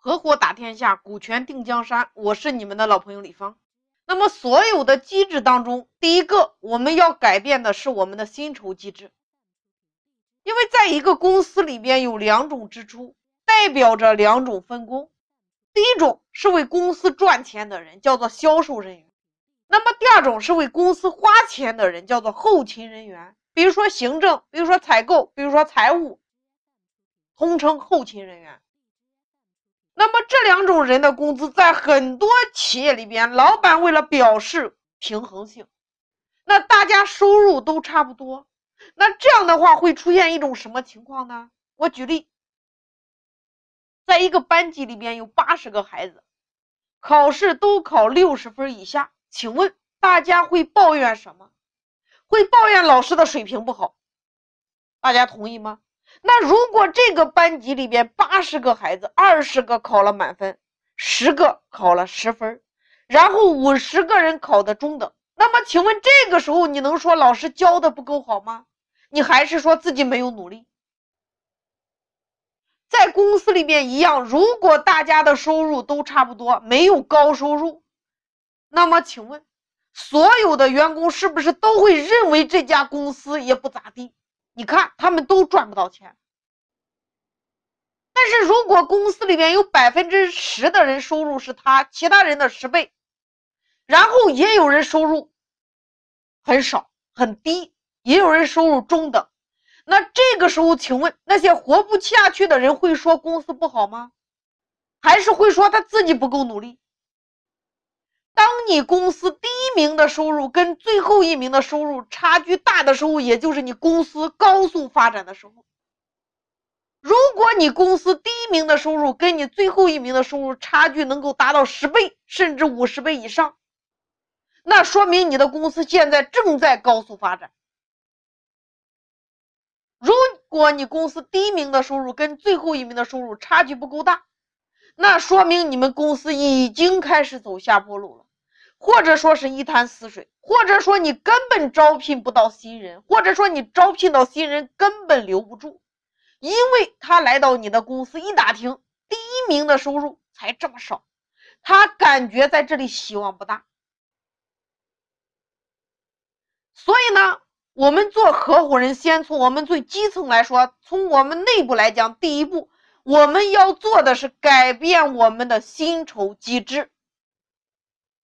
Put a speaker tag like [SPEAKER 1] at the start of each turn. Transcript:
[SPEAKER 1] 合伙打天下，股权定江山。我是你们的老朋友李芳。那么，所有的机制当中，第一个我们要改变的是我们的薪酬机制，因为在一个公司里边有两种支出，代表着两种分工。第一种是为公司赚钱的人，叫做销售人员；那么第二种是为公司花钱的人，叫做后勤人员。比如说行政，比如说采购，比如说财务，通称后勤人员。那么这两种人的工资，在很多企业里边，老板为了表示平衡性，那大家收入都差不多，那这样的话会出现一种什么情况呢？我举例，在一个班级里边有八十个孩子，考试都考六十分以下，请问大家会抱怨什么？会抱怨老师的水平不好，大家同意吗？那如果这个班级里边八十个孩子，二十个考了满分，十个考了十分，然后五十个人考的中等，那么请问这个时候你能说老师教的不够好吗？你还是说自己没有努力？在公司里面一样，如果大家的收入都差不多，没有高收入，那么请问所有的员工是不是都会认为这家公司也不咋地？你看，他们都赚不到钱。但是如果公司里面有百分之十的人收入是他其他人的十倍，然后也有人收入很少很低，也有人收入中等，那这个时候，请问那些活不下去的人会说公司不好吗？还是会说他自己不够努力？当你公司第一名的收入跟最后一名的收入差距大的时候，也就是你公司高速发展的时候。如果你公司第一名的收入跟你最后一名的收入差距能够达到十倍甚至五十倍以上，那说明你的公司现在正在高速发展。如果你公司第一名的收入跟最后一名的收入差距不够大，那说明你们公司已经开始走下坡路了。或者说是一潭死水，或者说你根本招聘不到新人，或者说你招聘到新人根本留不住，因为他来到你的公司一打听，第一名的收入才这么少，他感觉在这里希望不大。所以呢，我们做合伙人，先从我们最基层来说，从我们内部来讲，第一步我们要做的是改变我们的薪酬机制。